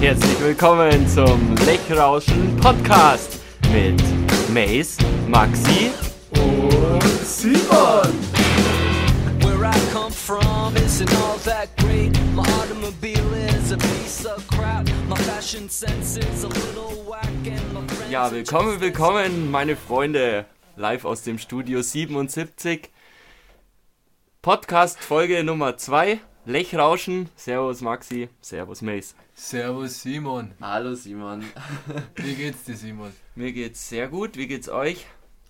Herzlich willkommen zum Lechrauschen Podcast mit Mace, Maxi und Simon. Where I come from isn't all that great. My automobile is a piece of crap. My fashion sense is a little whack and my friends Ja, willkommen, willkommen, meine Freunde, live aus dem Studio 77. Podcast Folge Nummer 2, Lechrauschen. Servus Maxi, Servus Mace. Servus Simon. Hallo Simon. Wie geht's dir, Simon? Mir geht's sehr gut, wie geht's euch?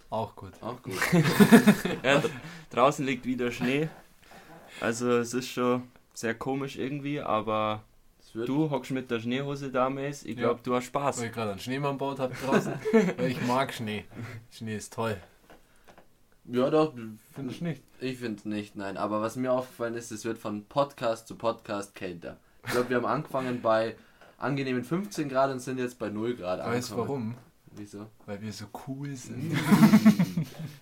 Auch gut. Auch gut. Ja, dr- draußen liegt wieder Schnee. Also es ist schon sehr komisch irgendwie, aber du hockst mit der Schneehose da, Mace. Ich glaube, Ja. du hast Spaß. Weil ich gerade einen Schneemann baut habe draußen. weil ich mag Schnee. Schnee ist toll. Ja doch, Findest du nicht? ich finde nicht, nein. Aber was mir aufgefallen ist, es wird von Podcast zu Podcast kälter. Ich glaube, wir haben angefangen bei angenehmen 15 Grad und sind jetzt bei 0 Grad Weißt du warum? Wieso? Weil wir so cool sind.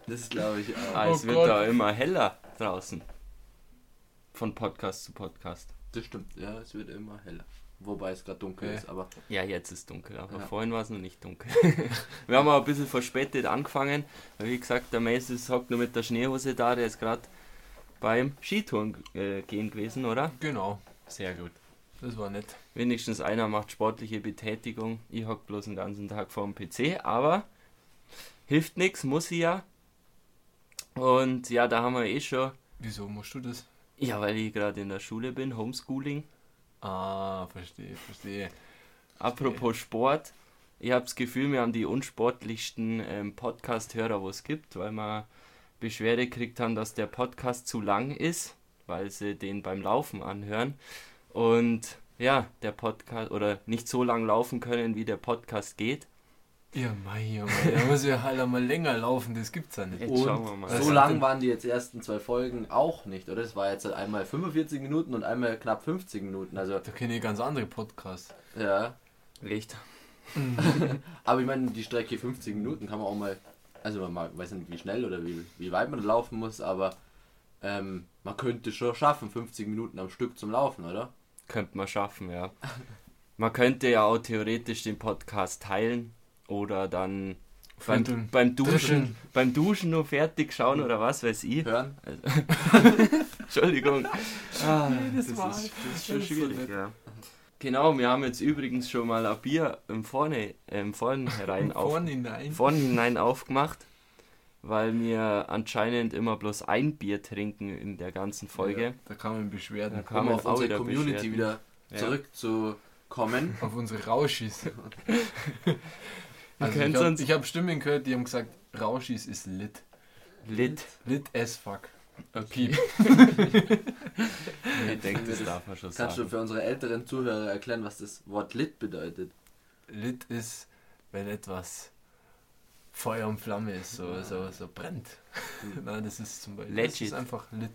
Das glaube ich auch. Ah, es Oh wird Gott. da immer heller draußen. Von Podcast zu Podcast. Das stimmt, ja, es wird immer heller. Wobei es gerade dunkel Okay. ist, aber Ja, jetzt ist dunkel, aber Ja. vorhin war es noch nicht dunkel. Wir haben auch ein bisschen verspätet angefangen, weil wie gesagt, der Mace ist- hockt nur mit der Schneehose da, der ist gerade beim Skitouren äh, gehen gewesen, oder? Genau. Sehr gut. Das war nett. Wenigstens einer macht sportliche Betätigung. Ich hock bloß den ganzen Tag vor dem PC, aber hilft nichts, muss ich ja. Und ja, da haben wir eh schon. Wieso musst du das? Ja, weil ich gerade in der Schule bin, Homeschooling. Ah, verstehe, verstehe. Apropos Sport, ich habe das Gefühl, wir haben die unsportlichsten ähm, Podcast-Hörer, wo es gibt, weil wir Beschwerde gekriegt haben, dass der Podcast zu lang ist, weil sie den beim Laufen anhören. Und ja, der Podcast oder nicht so lang laufen können, wie der Podcast geht. Ja, mei, oh mei, da muss ja halt einmal länger laufen, das gibt's ja nicht. Jetzt Und schauen wir mal. So lang waren die jetzt ersten zwei Folgen auch nicht, oder? Das war jetzt halt einmal 45 Minuten und einmal knapp 50 Minuten. Also, Da kenne ich ganz andere Podcasts. ja. Echt? Aber ich meine, die Strecke 50 Minuten kann man auch mal, also man mag- weiß nicht wie schnell oder wie, wie weit man laufen muss, aber ähm, man könnte schon schaffen, 50 Minuten am Stück zum Laufen, oder? Könnte man schaffen, ja. Man könnte ja auch theoretisch den Podcast teilen oder dann beim, beim, Duschen, Dritteln. beim Duschen nur fertig schauen oder was weiß ich. Hören? Entschuldigung. Ah, Jedes das, Mal. ist, das ist schon Das ist so schwierig. ja. Genau, wir haben jetzt übrigens schon mal ein Bier im Vorne, ähm, vornherein auf, Vorn hinein. vorn hinein aufgemacht, weil wir anscheinend immer bloß ein Bier trinken in der ganzen Folge. Ja, da kann man Beschwerden. Da kann Um auf auch unsere wieder Community Beschwerden. wieder Ja. zurückzukommen. Auf unsere Rauschis. also ich habe hab Stimmen gehört, die haben gesagt, Rauschis ist lit. Lit. Lit as fuck. Okay. Piep. Ich denke, das darf man schon Kannst du sagen. für unsere älteren Zuhörer erklären, was das Wort Lit bedeutet? Lit ist, wenn etwas Feuer und Flamme ist, so, so, so brennt. Nein, das ist zum Beispiel. Das Legit. ist einfach lit.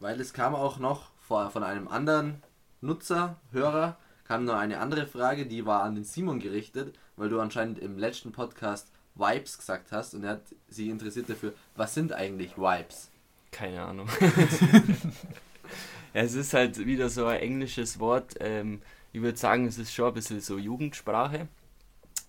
Weil es kam auch noch vor- von einem anderen Nutzer, Hörer, kam noch eine andere Frage, die war an den Simon gerichtet, weil du anscheinend im letzten Podcast Vibes gesagt hast und er hat sie interessiert dafür, was sind eigentlich Vibes? Keine Ahnung. es ist halt wieder so ein englisches Wort. Ähm, ich würde sagen, es ist schon ein bisschen so Jugendsprache.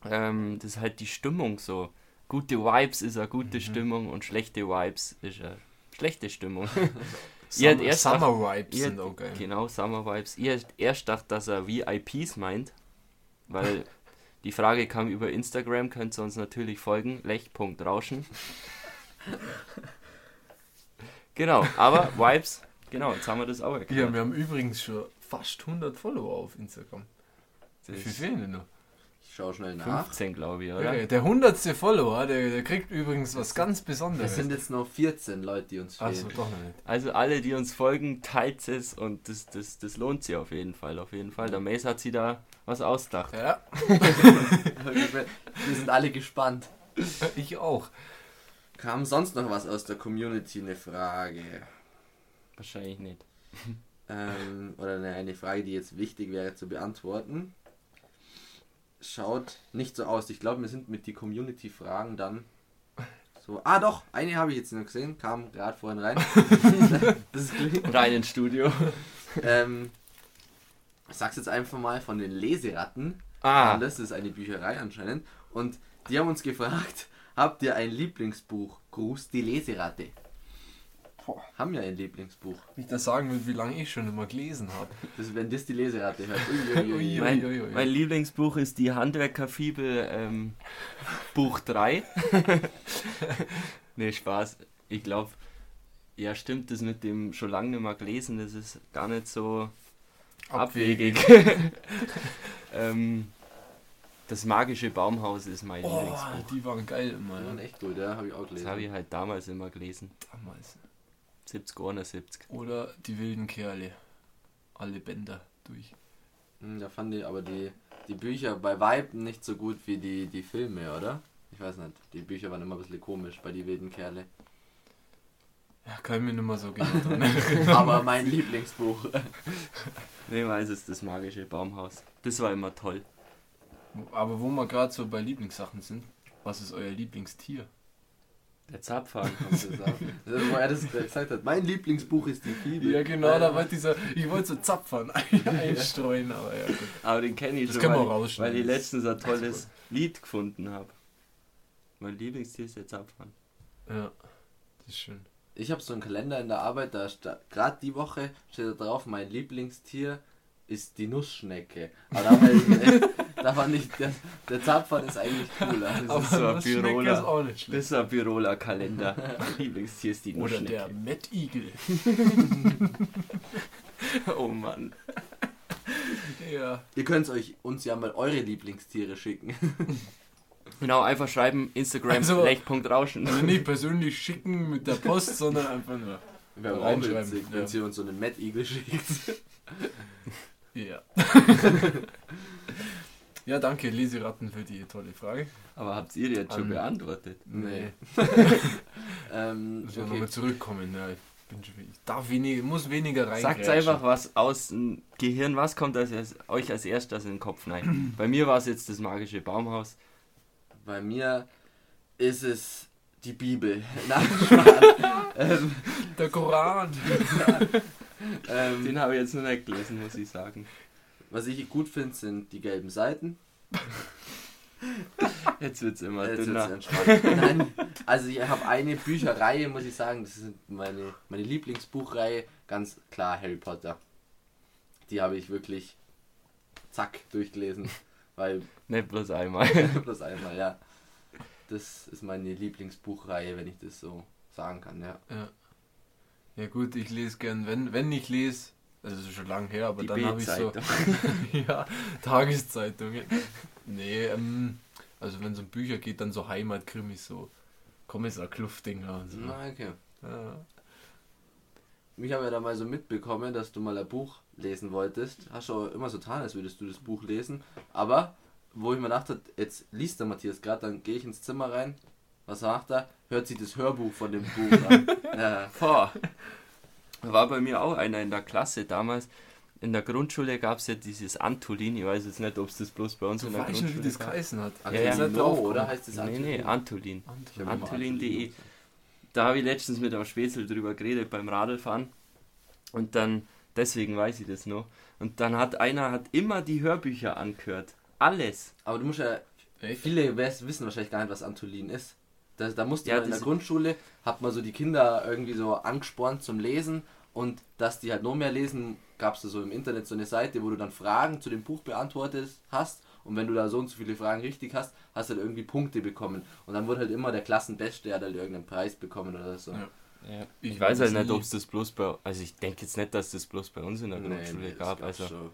Ähm, das ist halt die Stimmung so. Gute Vibes ist eine gute Stimmung und schlechte Vibes ist eine schlechte Stimmung. Summer, erst Summer Vibes Ihr, sind auch geil. genau, Summer Vibes. Ihr erst dachte, dass er VIPs meint, weil die Frage kam über Instagram, könnt ihr uns natürlich folgen, lech.rauschen. Genau, aber Vibes, genau, jetzt haben wir das auch Ja, erklärt. wir haben übrigens schon fast 100 Follower auf Instagram. Wie Das viel ist fehlen denn noch? Ich schaue schnell nach. 15, glaube ich, oder? Okay, der 100. Follower, der, der kriegt übrigens was ganz Es Besonderes. sind jetzt noch 14 Leute, die uns fehlen. doch noch nicht. Also alle, die uns folgen, teilt es und das, das, das lohnt sich auf jeden Fall, auf jeden Fall. Der Mace hat sich da was ausgedacht. Ja, Wir sind alle gespannt. ich auch. Kam sonst noch was aus der Community? Eine Frage. Wahrscheinlich nicht. Ähm, oder eine, eine Frage, die jetzt wichtig wäre zu beantworten. Schaut nicht so aus. Ich glaube, wir sind mit die Community-Fragen dann So, ah doch, eine habe ich jetzt noch gesehen, kam gerade vorhin rein. das ist. Rein ins Studio. Ähm, ich sag's jetzt einfach mal von den Leseratten. Ah, Das ist eine Bücherei anscheinend. Und die haben uns gefragt, habt ihr ein Lieblingsbuch? Gruß die Leseratte. Boah. Haben ja ein Lieblingsbuch. Wenn ich das sagen will, wie lange ich schon immer gelesen habe. Das, wenn das die Leseratte hört. Ui, ui, ui. Ui, mein, ui, ui. mein Lieblingsbuch ist die Handwerkerfibel ähm, Buch 3. nee, Spaß. Ich glaube, ja stimmt, das mit dem schon lange nicht mehr gelesen, das ist gar nicht so abwegig. ähm, das magische Baumhaus ist mein Oh, Lieblingsbuch. die waren geil immer. Die waren echt gut, ja, habe ich auch Das gelesen. habe ich halt damals immer gelesen. Damals. 70, 71. Oder die wilden Kerle. Alle Bänder durch. Hm, Da fand ich aber die, die Bücher bei Vibe nicht so gut wie die, die Filme, oder? Ich weiß nicht. Die Bücher waren immer ein bisschen komisch bei die wilden Kerle. Ja, kann ich mir nicht mehr so genau. Aber mein Lieblingsbuch. Nee, weiß es, das magische Baumhaus. Das war immer toll. Aber wo wir gerade so bei Lieblingssachen sind, was ist euer Lieblingstier? Der Zapfhahn. Das ist auch- das er das gesagt hat. Mein Lieblingsbuch ist die Fibel. Ja, genau, da wollte dieser, ich wollte so Zapfern ein- einstreuen, aber ja, gut. Aber den kenne ich Das schon, können wir weil, rausschneiden. weil ich letztens ein tolles Lied gefunden habe. Mein Lieblingstier ist der Zapfhahn. Ja, das ist schön. Ich habe so einen Kalender in der Arbeit, da gerade die Woche steht da drauf, mein Lieblingstier ist die Nussschnecke. Aber da, war ich, da fand ich, der, der Zapfhahn ist eigentlich cooler. Das Aber ist, so ein auch nicht Das ist ein Biroler Kalender. Lieblingstier ist die Oder der. Mettigel. Oh Mann. Ja. ihr könnt euch uns ja mal eure Lieblingstiere schicken. Genau, einfach schreiben, Instagram, Also- Lech.rauschen. Also nicht persönlich schicken mit der Post, sondern einfach nur. Wäre auch Reinschreiben, witzig, ja. wenn ihr uns so einen Mad Eagle schickt. Ja. Ja, danke, Leseratten, für die tolle Frage. Aber habt ihr die jetzt schon An- beantwortet? Nee. ähm, Müssen wir okay. nochmal zurückkommen. Ja, ich, bin schon, ich darf weniger, muss weniger rein. Sagt einfach was aus dem Gehirn, was kommt als, als, euch als erstes in den Kopf? Nein. Bei mir war es jetzt das magische Baumhaus. Bei mir ist es die Bibel. Nein, ähm, Der Koran. ähm, Den habe ich jetzt noch nicht gelesen, muss ich sagen. Was ich gut finde, sind die gelben Seiten. Jetzt wird es immer Jetzt wird's dünner. entspannt. Nein, also ich habe eine Bücherreihe, muss ich sagen, das ist meine, meine Lieblingsbuchreihe, ganz klar Harry Potter. Die habe ich wirklich zack durchgelesen, weil Nicht bloß einmal. bloß einmal, ja. Das ist meine Lieblingsbuchreihe, wenn ich das so sagen kann, ja. Ja. ja gut, ich lese gern, wenn, wenn ich lese, also das ist schon lange her, aber Die dann habe ich so ja, Tageszeitungen. Nee, ähm, also wenn es um Bücher geht, dann so Heimatkrimis, so Kommissar Kluffdinger und so. Na, okay. Ja. Ich habe ja da mal so mitbekommen, dass du mal ein Buch lesen wolltest. Hast du auch immer so getan, als würdest du das Buch lesen. Aber, wo ich mir dachte, jetzt liest der Matthias gerade, dann gehe ich ins Zimmer rein. Was macht er? Hört sich das Hörbuch von dem Buch an. ja. Boah. War bei mir auch einer in der Klasse damals. In der Grundschule gab es ja dieses Antolin. Ich weiß jetzt nicht, ob es das bloß bei uns Du in der weißt schon, wie Grundschule das geheißen hat. Ja, ja. Antolino, drauf oder heißt das Nee, nee, Antolin? Antolin. Antolin.de. Da habe ich letztens mit einem Spätzle drüber geredet beim Radlfahren. Und dann, deswegen weiß ich das noch. Und dann hat einer hat immer die Hörbücher angehört. Alles. Aber du musst ja, Echt? viele wissen wahrscheinlich gar nicht, was Antolin ist. Da, da musste Ja, man in der Grundschule, hat man so die Kinder irgendwie so angespornt zum Lesen und dass die halt noch mehr lesen, gab es da so im Internet so eine Seite, wo du dann Fragen zu dem Buch beantwortet hast und wenn du da so und so viele Fragen richtig hast, hast du halt irgendwie Punkte bekommen und dann wurde halt immer der Klassenbeste, der hat halt irgendeinen Preis bekommen oder so. Ja. Ich, Ich weiß halt nicht, ob es das bloß bei. Also ich denke jetzt nicht, dass das bloß bei uns in der Grundschule das gab. gab's Also schon.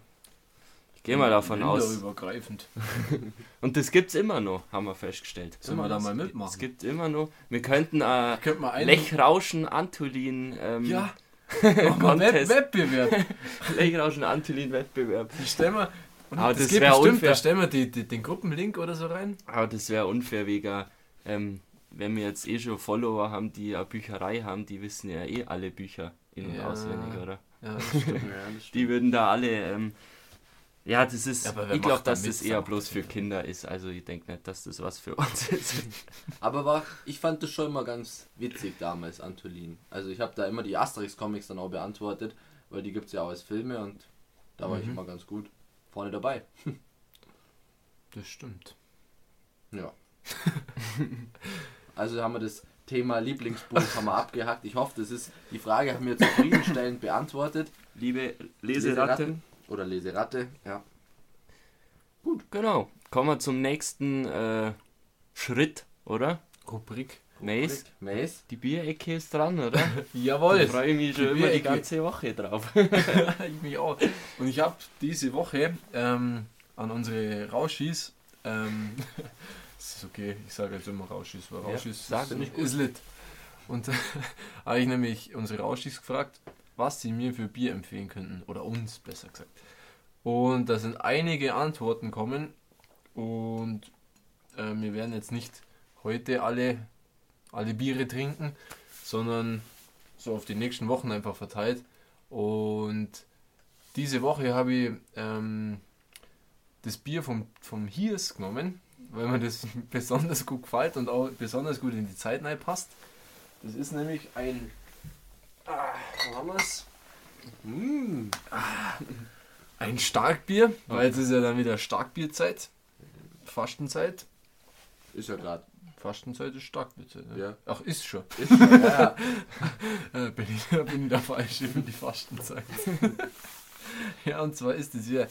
Ich gehe mal davon aus. Länderübergreifend. Und das gibt's immer noch, haben wir festgestellt. Sollen wir da mal Es mitmachen? gibt immer noch. Wir könnten äh, Könnt mal einen Lechrauschen Antolin ähm, Ja. Mach mal Web Contest. Wettbewerb. Lechrauschen Antolin Wettbewerb. Stell mal. Und Aber das, wär unfair. da stellen wir die, die, den Gruppenlink oder so rein. Aber das wäre unfair wegen, ähm, wenn wir jetzt eh schon Follower haben, die eine Bücherei haben, die wissen ja eh alle Bücher in- und Ja. auswendig, oder? Ja, das stimmt. Ja, das stimmt. Die würden da alle ähm, Ja, das ist. Ich glaube, dass das eher bloß für Kinder ist. Also ich denke nicht, dass das was für uns ist. Aber war, ich fand das schon immer ganz witzig damals, Antolin. Also ich habe da immer die Asterix-Comics dann auch beantwortet, weil die gibt es ja auch als Filme und da war ich Mhm. immer ganz gut vorne dabei. Das stimmt. Ja. also haben wir das Thema Lieblingsbuch haben wir abgehackt. Ich hoffe, das ist die Frage haben wir zufriedenstellend beantwortet. Liebe Leseratte. Leseratten Oder Leseratte, ja. Genau. Kommen wir zum nächsten äh, Schritt, oder? Rubrik. Mace, Mace. die Bierecke ist dran, oder? Da Jawohl. freue ich mich schon Die immer die ganze Woche drauf. ich mich auch. Und ich habe diese Woche ähm, an unsere Rauschis, ähm, das ist okay, ich sage jetzt immer Rauschis, weil Ja, Rauschis sag ist, nicht ist lit. Und habe ich nämlich unsere Rauschis gefragt, was sie mir für Bier empfehlen könnten. Oder uns, besser gesagt. Und da sind einige Antworten kommen. Und äh, wir werden jetzt nicht heute alle, alle Biere trinken, sondern so auf die nächsten Wochen einfach verteilt. Und diese Woche habe ich ähm, das Bier vom, vom Hiers genommen, weil mir das besonders gut gefällt und auch besonders gut in die Zeit passt. Das ist nämlich ein. Ah, wo haben wir es? Mm. Ein Starkbier, weil jetzt ist ja dann wieder Starkbierzeit. Fastenzeit. Ist ja gerade. Fastenzeit ist Starkbierzeit. Ne? Ja. Ach, ist schon. Ist schon, ja. Äh, bin, ich, bin ich der Falsche für die Fastenzeit. ja, und zwar ist es hier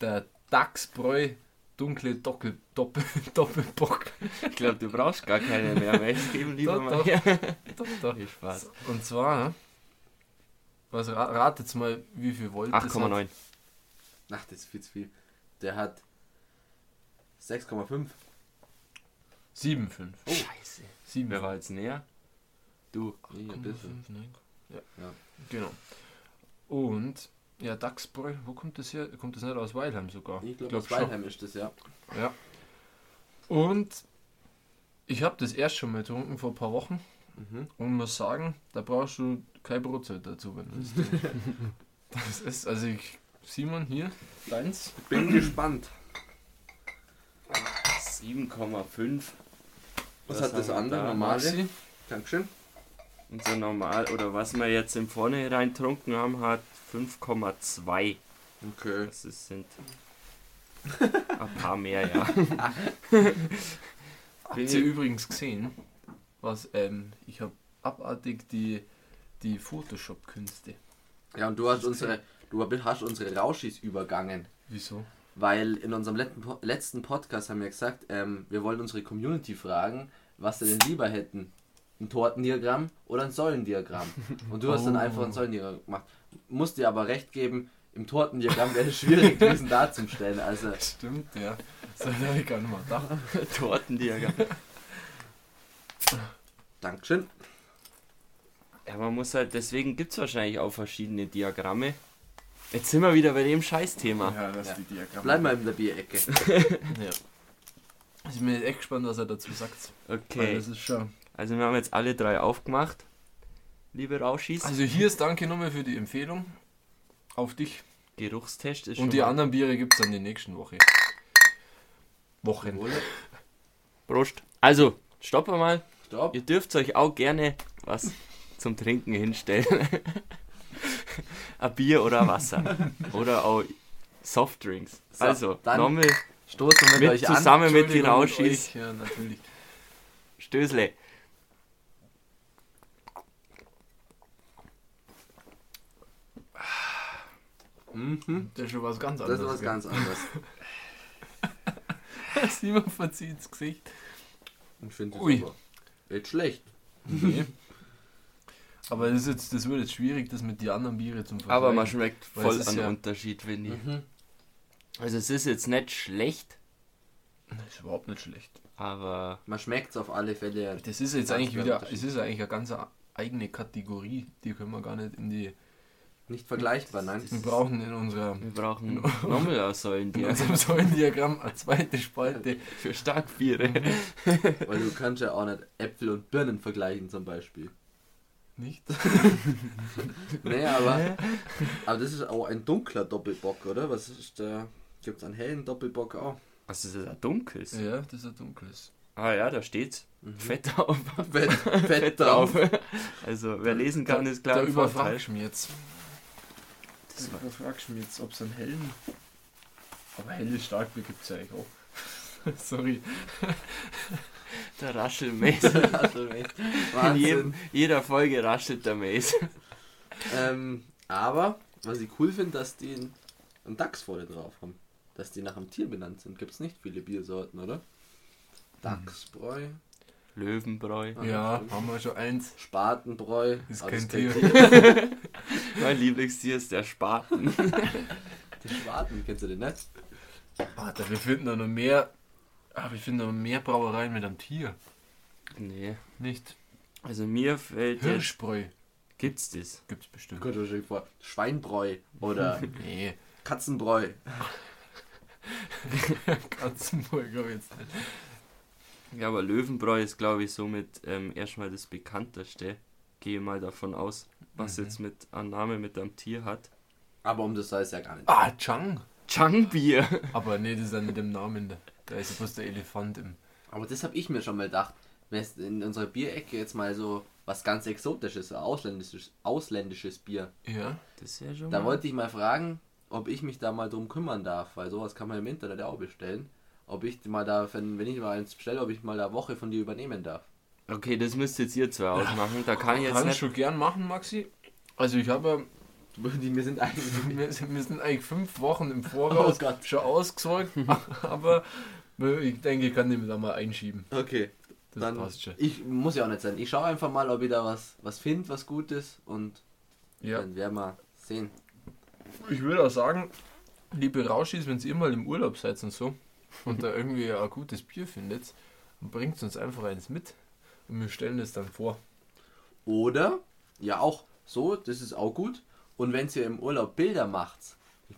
der Dachsbräu dunkle Doppel, Doppel, Doppelbock. Ich glaube, du brauchst gar keine mehr. Mace geben lieber Doch, mal doch. Doch, doch. Viel Spaß. Und zwar, was ra- ratet mal, wie viel Volt das hat? 8,9. Ach, das ist viel zu viel. Der hat 6,5. 7,5. Oh, Scheiße. 7, Wer war jetzt näher? Du. Nee, ein bisschen. Ja. Ja. Genau. Und, ja, Dachsbräu, wo kommt das her? Kommt das nicht aus Weilheim sogar? Ich glaube, Glaub aus schon. Weilheim ist das, ja. Ja. Und ich habe das erst schon mal getrunken vor ein paar Wochen Mhm. und muss sagen, da brauchst du kein Brotzeit dazu, wenn du das. Das ist, also ich, Simon, hier, deins. Bin gespannt. 7,5. Was, hat das andere da? normale? Maxi. Dankeschön. Unser normal, oder was wir jetzt im Vornherein getrunken haben, hat 5,2. Okay. Das ist, sind ein paar mehr, ja. Habt ihr übrigens gesehen, was, ähm, ich habe abartig die, die Photoshop-Künste. Ja, und du hast unsere, du hast unsere Rauschis übergangen. Wieso? Weil in unserem letzten, letzten Podcast haben wir gesagt, ähm, wir wollen unsere Community fragen, was sie denn lieber hätten. Ein Tortendiagramm oder ein Säulendiagramm. Und du hast dann Oh. einfach ein Säulendiagramm gemacht. Musst dir aber recht geben, im Tortendiagramm wäre es schwierig gewesen darzustellen. Also, Stimmt, ja. Das habe ich gar nicht mal gedacht. Tortendiagramm. Dankeschön. Ja, man muss halt, deswegen gibt es wahrscheinlich auch verschiedene Diagramme. Jetzt sind wir wieder bei dem Scheißthema. Ja, das Ja. die Diagramme. Bleib mal in der Bierecke. Ja. Ich bin jetzt echt gespannt, was er dazu sagt. Okay, das ist schon. also wir haben jetzt alle drei aufgemacht. Liebe Rauschis, Also hier ist Danke nochmal für die Empfehlung. Auf dich. Geruchstest ist Und schon die mal- anderen Biere gibt es dann die nächsten Woche. Wochen. Prost. Also, stoppen wir mal. Stopp. Ihr dürft euch auch gerne was zum Trinken hinstellen. ein Bier oder Wasser. oder auch Softdrinks. So, also, nochmal Stoßen wir mit, euch an. zusammen mit den Rauschis. Ja, natürlich. Stößle. Mhm. Das ist schon was ganz Das anderes. ist was ganz anderes. Simon verzieht das Gesicht. Ich finde das Ui. aber nicht schlecht. Nee. Aber das, ist jetzt, das wird jetzt schwierig, das mit den anderen Biere zum Vergleichen. Aber man schmeckt voll an ja- Unterschied, finde ich. Mhm. Also es ist jetzt nicht schlecht, Das ist überhaupt nicht schlecht. aber Man schmeckt es auf alle Fälle. Das ist jetzt eigentlich wieder, es ist eigentlich eine ganz eigene Kategorie. Die können wir gar nicht in die. Nicht vergleichbar, nein. Wir brauchen in unserer wir brauchen nochmal Aussäulen in dir unserem Säulendiagramm eine zweite Spalte. für Starkbiere. Weil du kannst ja auch nicht Äpfel und Birnen vergleichen zum Beispiel. Nicht? Nee, aber, aber das ist auch ein dunkler Doppelbock, oder? Was ist der? Gibt es einen hellen Doppelbock auch. Was ist das? Ein dunkles? Ja, das ist ein dunkles. Ah ja, da steht's. Fett auf. Fett, fett, Fett drauf. Also, wer lesen kann, ist klar. Da ein überfragst du mich jetzt. Das überfragst du mich jetzt, ob es einen hellen. Aber helles Starkbier gibt es ja eigentlich auch. Sorry. Der Raschelmäßig. Echt In jedem, jeder Folge raschelt der Mace. Ähm, aber, was ich cool finde, dass die einen- einen Dachs vorne drauf haben. Dass die nach einem Tier benannt sind. Gibt es nicht viele Biersorten, oder? Dachsbräu, Löwenbräu. Ja, haben wir schon eins. Spatenbräu. Ist aber kein Tier. Mein Lieblingstier ist der Spaten. Den Spaten, kennst du den nicht? Alter, wir finden da noch mehr. Ah, wir finden noch mehr Brauereien mit einem Tier. nee. Nicht? Also mir fällt. Hirschbräu Gibt's das? gibt's bestimmt. Gott, wahrscheinlich vor. Schweinbräu oder Nee, Katzenbräu. Katzenbräu glaube ich jetzt nicht. Ja, aber Löwenbräu ist, glaube ich, somit ähm, erstmal das bekannteste. Gehe mal davon aus, was Mhm. jetzt mit an Name mit einem Tier hat. Aber um das soll es ja gar nicht. Ah, Chang. Changbier. Aber nee, das ist ja nicht im Namen. Da, da ist ja bloß der Elefant im. Aber das habe ich mir schon mal gedacht. Wenn es in unserer Bierecke jetzt mal so was ganz Exotisches, ausländisches, ausländisches Bier. Ja. Das ist ja schon Da mal- wollte ich mal fragen, ob ich mich da mal drum kümmern darf, weil sowas kann man im Internet ja auch bestellen. Ob ich mal da, wenn, wenn ich mal eins bestelle, ob ich mal eine Woche von dir übernehmen darf. Okay, das müsst jetzt ihr zwei ausmachen. Da kann ich jetzt Kann ich nicht. schon gern machen, Maxi. Also ich habe Die mir sind eigentlich. wir sind, wir eigentlich fünf Wochen im Voraus Oh schon ausgesorgt, aber ich denke, ich kann den da mal einschieben. Okay, Das dann. passt schon. Ich muss ja auch nicht sein. Ich schaue einfach mal, ob ich da was, was finde, was gut ist und Ja. dann werden wir sehen. Ich würde auch sagen, liebe Rauschis, wenn ihr mal im Urlaub seid und so und da irgendwie ein gutes Bier findet, bringt uns einfach eins mit und wir stellen es dann vor. Oder, ja auch so, das ist auch gut. Und wenn ihr im Urlaub Bilder macht,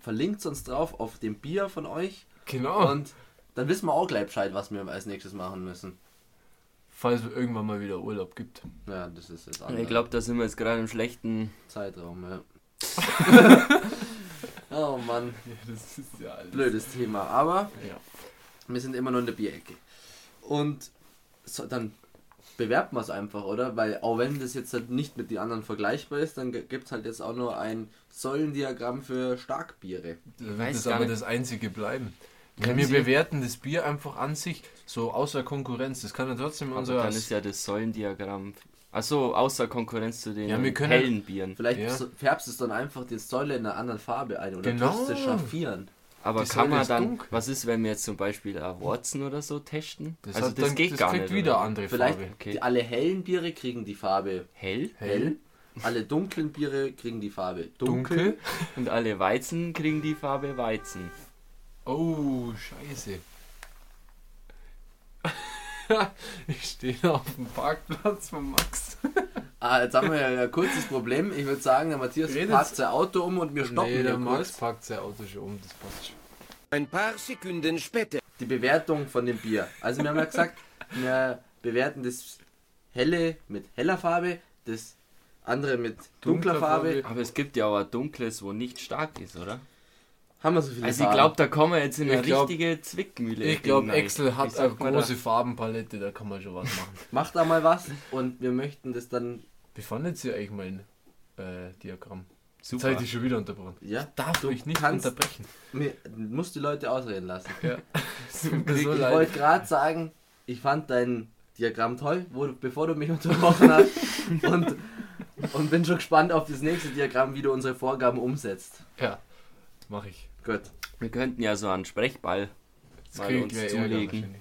verlinkt uns drauf auf dem Bier von euch Genau. und dann wissen wir auch gleich Bescheid, was wir als nächstes machen müssen. Falls es irgendwann mal wieder Urlaub gibt. Ja, das ist jetzt Ich glaube, da sind wir jetzt gerade im schlechten. Zeitraum, ja. oh Mann, Das ist ja alles. blödes Thema. Aber Ja. wir sind immer nur in der Bierecke. Und so, dann bewerben wir es einfach, oder? Weil auch wenn das jetzt halt nicht mit den anderen vergleichbar ist, dann gibt es halt jetzt auch nur ein Säulendiagramm für Starkbiere. Da wird weiß das gar aber nicht. das einzige bleiben. Können wir Sie- bewerten das Bier einfach an sich so außer Konkurrenz. Das kann ja trotzdem Aber unser. dann ist ja das Säulendiagramm. Achso, außer Konkurrenz zu den Ja, wir können- hellen Bieren. Vielleicht Ja. färbst es dann einfach die Säule in einer anderen Farbe ein oder Genau. tust es schraffieren. Aber die kann Säule man dann, dunkel. was ist, wenn wir jetzt zum Beispiel Warzen oder so testen? das also hat das dann, geht das gar kriegt nicht. wieder oder? andere Vielleicht Farbe. Okay. die, alle hellen Biere kriegen die Farbe Hell hell, alle dunklen Biere kriegen die Farbe dunkel. Dunkel. und alle Weizen kriegen die Farbe Weizen. Oh, scheiße. ich stehe auf dem Parkplatz von Max. Ah, jetzt haben wir ja ein kurzes Problem. Ich würde sagen, der Matthias Redet- parkt sein Auto um und wir stoppen nee, der Max kurz. packt sein Auto schon um, das passt schon. Ein paar Sekunden später. Die Bewertung von dem Bier. Also wir haben ja gesagt, wir bewerten das helle mit heller Farbe, das andere mit dunkler Dunkler Farbe. Farbe. Aber es gibt ja auch ein dunkles, wo nicht stark ist, oder? Haben wir so viele Also ich Farben? glaube, da kommen wir jetzt in eine Ich glaub- richtige Zwickmühle. Ich glaube. Excel hat Ich eine große Farbenpalette, da kann man schon was machen. Macht da mal was und wir möchten das dann. Wie fandet ihr eigentlich mein äh, Diagramm? Super. habe ich schon wieder unterbrochen. Ja, Darf du ich nicht unterbrechen. Mir, musst die Leute ausreden lassen. Ja. Ich, so ich wollte gerade sagen, ich fand dein Diagramm toll, wo bevor du mich unterbrochen hast. und, und bin schon gespannt auf das nächste Diagramm, wie du unsere Vorgaben umsetzt. Ja, mache ich. Gut. Wir könnten ja so einen Sprechball Das mal uns zulegen.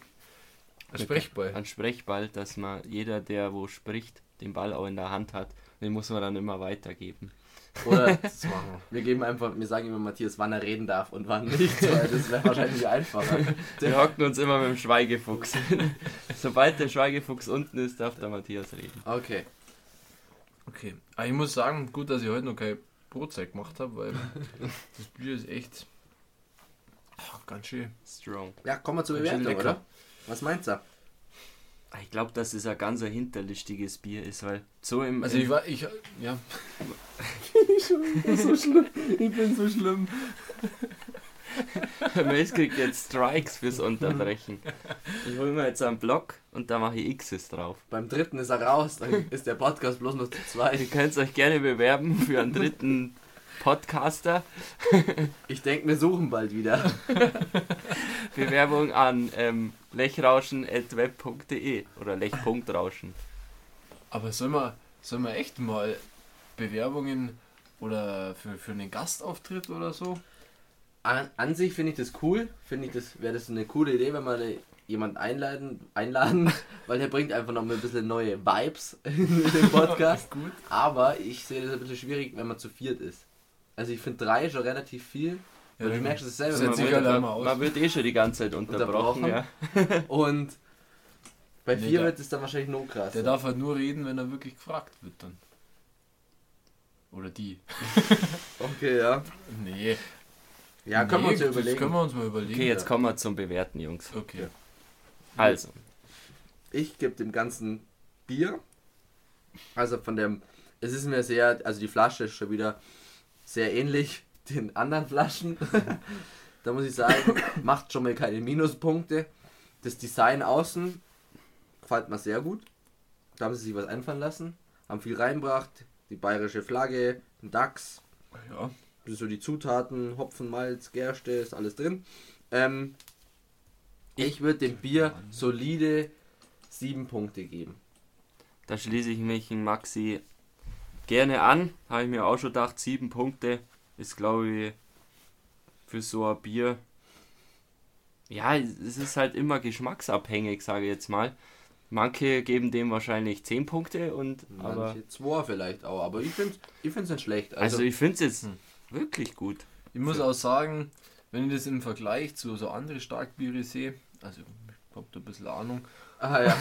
Ein Sprechball. Einen Sprechball, dass man jeder, der wo spricht, den Ball auch in der Hand hat. Den muss man dann immer weitergeben. Oder Das machen wir. wir geben einfach, wir sagen immer Matthias, wann er reden darf und wann nicht, weil das wäre wahrscheinlich einfacher. Wir hocken uns immer mit dem Schweigefuchs. Sobald der Schweigefuchs unten ist, darf der Matthias reden. Okay. Okay. Aber ich muss sagen, gut, dass ich heute noch kein Brotzeit gemacht habe, weil das Bier ist echt ganz schön. Strong. Ja, kommen wir zur Ganz Bewertung, oder? Was meinst du? Ich glaube, dass es ein ganz ein hinterlistiges Bier ist, weil so im. Also im ich war, ich, ja. so schlimm. Ich bin so schlimm. Mace kriegt jetzt Strikes fürs Unterbrechen. Ich hole mir jetzt einen Block und da mache ich X's drauf. Beim dritten ist er raus, dann ist der Podcast bloß noch zu Ihr zweit. könnt euch gerne bewerben für einen dritten Podcaster. Ich denke, wir suchen bald wieder. Bewerbung an ähm, lechrauschen.web.de oder lech.rauschen. Aber soll man, soll man echt mal Bewerbungen oder für, für einen Gastauftritt oder so? An, an sich finde ich das cool. Finde ich, das wäre das eine coole Idee, wenn wir jemanden einladen, einladen, weil der bringt einfach noch mal ein bisschen neue Vibes in den Podcast. Gut. Aber ich sehe das ein bisschen schwierig, wenn man zu viert ist. Also ich finde drei schon relativ viel. Ja, du merkst es selber. man wird- aus. Man wird eh schon die ganze Zeit unterbrochen. Unterbrochen. Ja. Und bei Nee, vier der- wird es dann wahrscheinlich noch krass. Der darf halt nur reden, wenn er wirklich gefragt wird dann. Oder die. Okay, ja. Nee. Ja, können wir Nee, uns ja überlegen. Können wir uns mal überlegen. Okay, jetzt kommen wir zum Bewerten, Jungs. Okay. Also, Ich gebe dem ganzen Bier. Also von dem, es ist mir sehr, also die Flasche ist schon wieder sehr ähnlich den anderen Flaschen. da muss ich sagen, macht schon mal keine Minuspunkte. Das Design außen gefällt mir sehr gut. Da haben sie sich was einfallen lassen, haben viel reinbracht, die bayerische Flagge, ein Dachs, Ja. so die Zutaten, Hopfen, Malz, Gerste, ist alles drin. Ähm, ich würde dem Bier solide sieben Punkte geben. da schließe ich mich in Maxi gerne an. Habe ich mir auch schon gedacht, sieben Punkte ist, glaube ich, für so ein Bier. Ja, es ist halt immer geschmacksabhängig, sage ich jetzt mal. Manche geben dem wahrscheinlich 10 Punkte und aber Manche zwei vielleicht auch, aber ich finde ich es nicht schlecht. also, Also, ich finde es jetzt Hm. wirklich gut. Ich muss auch sagen, wenn ich das im Vergleich zu so andere Starkbiere sehe, also ich habe da ein bisschen Ahnung, ah, ja.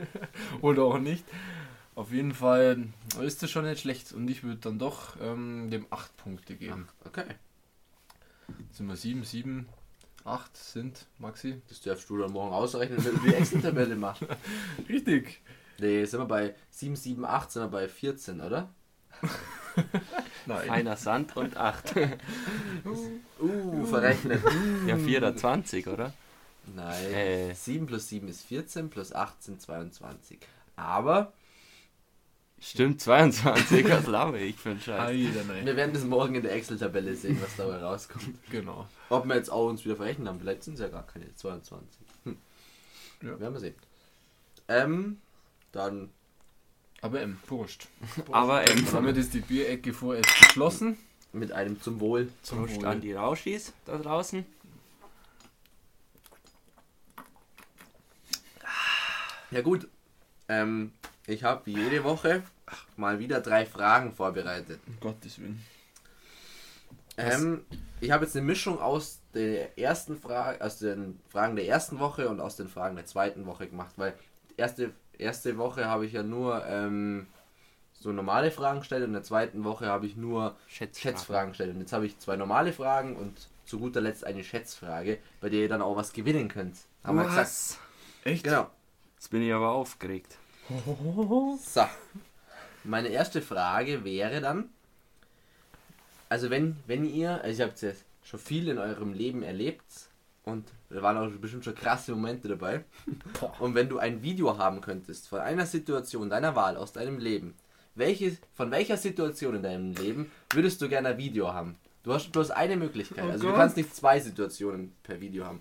oder auch nicht, auf jeden Fall ist das schon nicht schlecht und ich würde dann doch ähm, dem 8 Punkte geben. okay. Sind wir 7, 7, 8 sind, Maxi? Das darfst du dann morgen ausrechnen, wenn du die Excel-Tabelle machst. Richtig. Nee, sind wir bei 7, 7, 8, sind wir bei 14, oder? Nein. Einer Sand und 8. Uh, verrechnet. ja, 24, oder? Nein. Äh. 7 plus 7 ist 14, plus 8 sind 22. Aber Stimmt, 22, was laber ich für einen Scheiß. Wir werden das morgen in der Excel-Tabelle sehen, was dabei rauskommt. Genau. Ob wir jetzt auch uns wieder verrechnen haben, vielleicht sind es ja gar keine 22. Hm. Ja. Werden wir sehen. Ähm, dann Aber ähm, Wurscht. Aber ähm, Damit ist die Bierecke vorerst geschlossen. mit einem zum Wohl. Zum Prost Wohl. an die Rauschis da draußen. Ja gut, ähm, ich habe wie jede Woche mal wieder drei Fragen vorbereitet. Um Gottes Willen. Ähm, ich habe jetzt eine Mischung aus der ersten Frage, aus den Fragen der ersten Woche und aus den Fragen der zweiten Woche gemacht, weil die erste, erste Woche habe ich ja nur ähm, so normale Fragen gestellt und in der zweiten Woche habe ich nur Schätzfragen. Schätzfragen gestellt. Und jetzt habe ich zwei normale Fragen und zu guter Letzt eine Schätzfrage, bei der ihr dann auch was gewinnen könnt. Haben wir gesagt. Was? Echt? Genau. Jetzt bin ich aber aufgeregt. So. Meine erste Frage wäre dann, also wenn, wenn ihr, also ihr habt jetzt schon viel in eurem Leben erlebt und da waren auch bestimmt schon krasse Momente dabei. Und wenn du ein Video haben könntest von einer Situation deiner Wahl aus deinem Leben, welche, von welcher Situation in deinem Leben würdest du gerne ein Video haben? Du hast bloß eine Möglichkeit. Oh also du Gott. kannst nicht zwei Situationen per Video haben.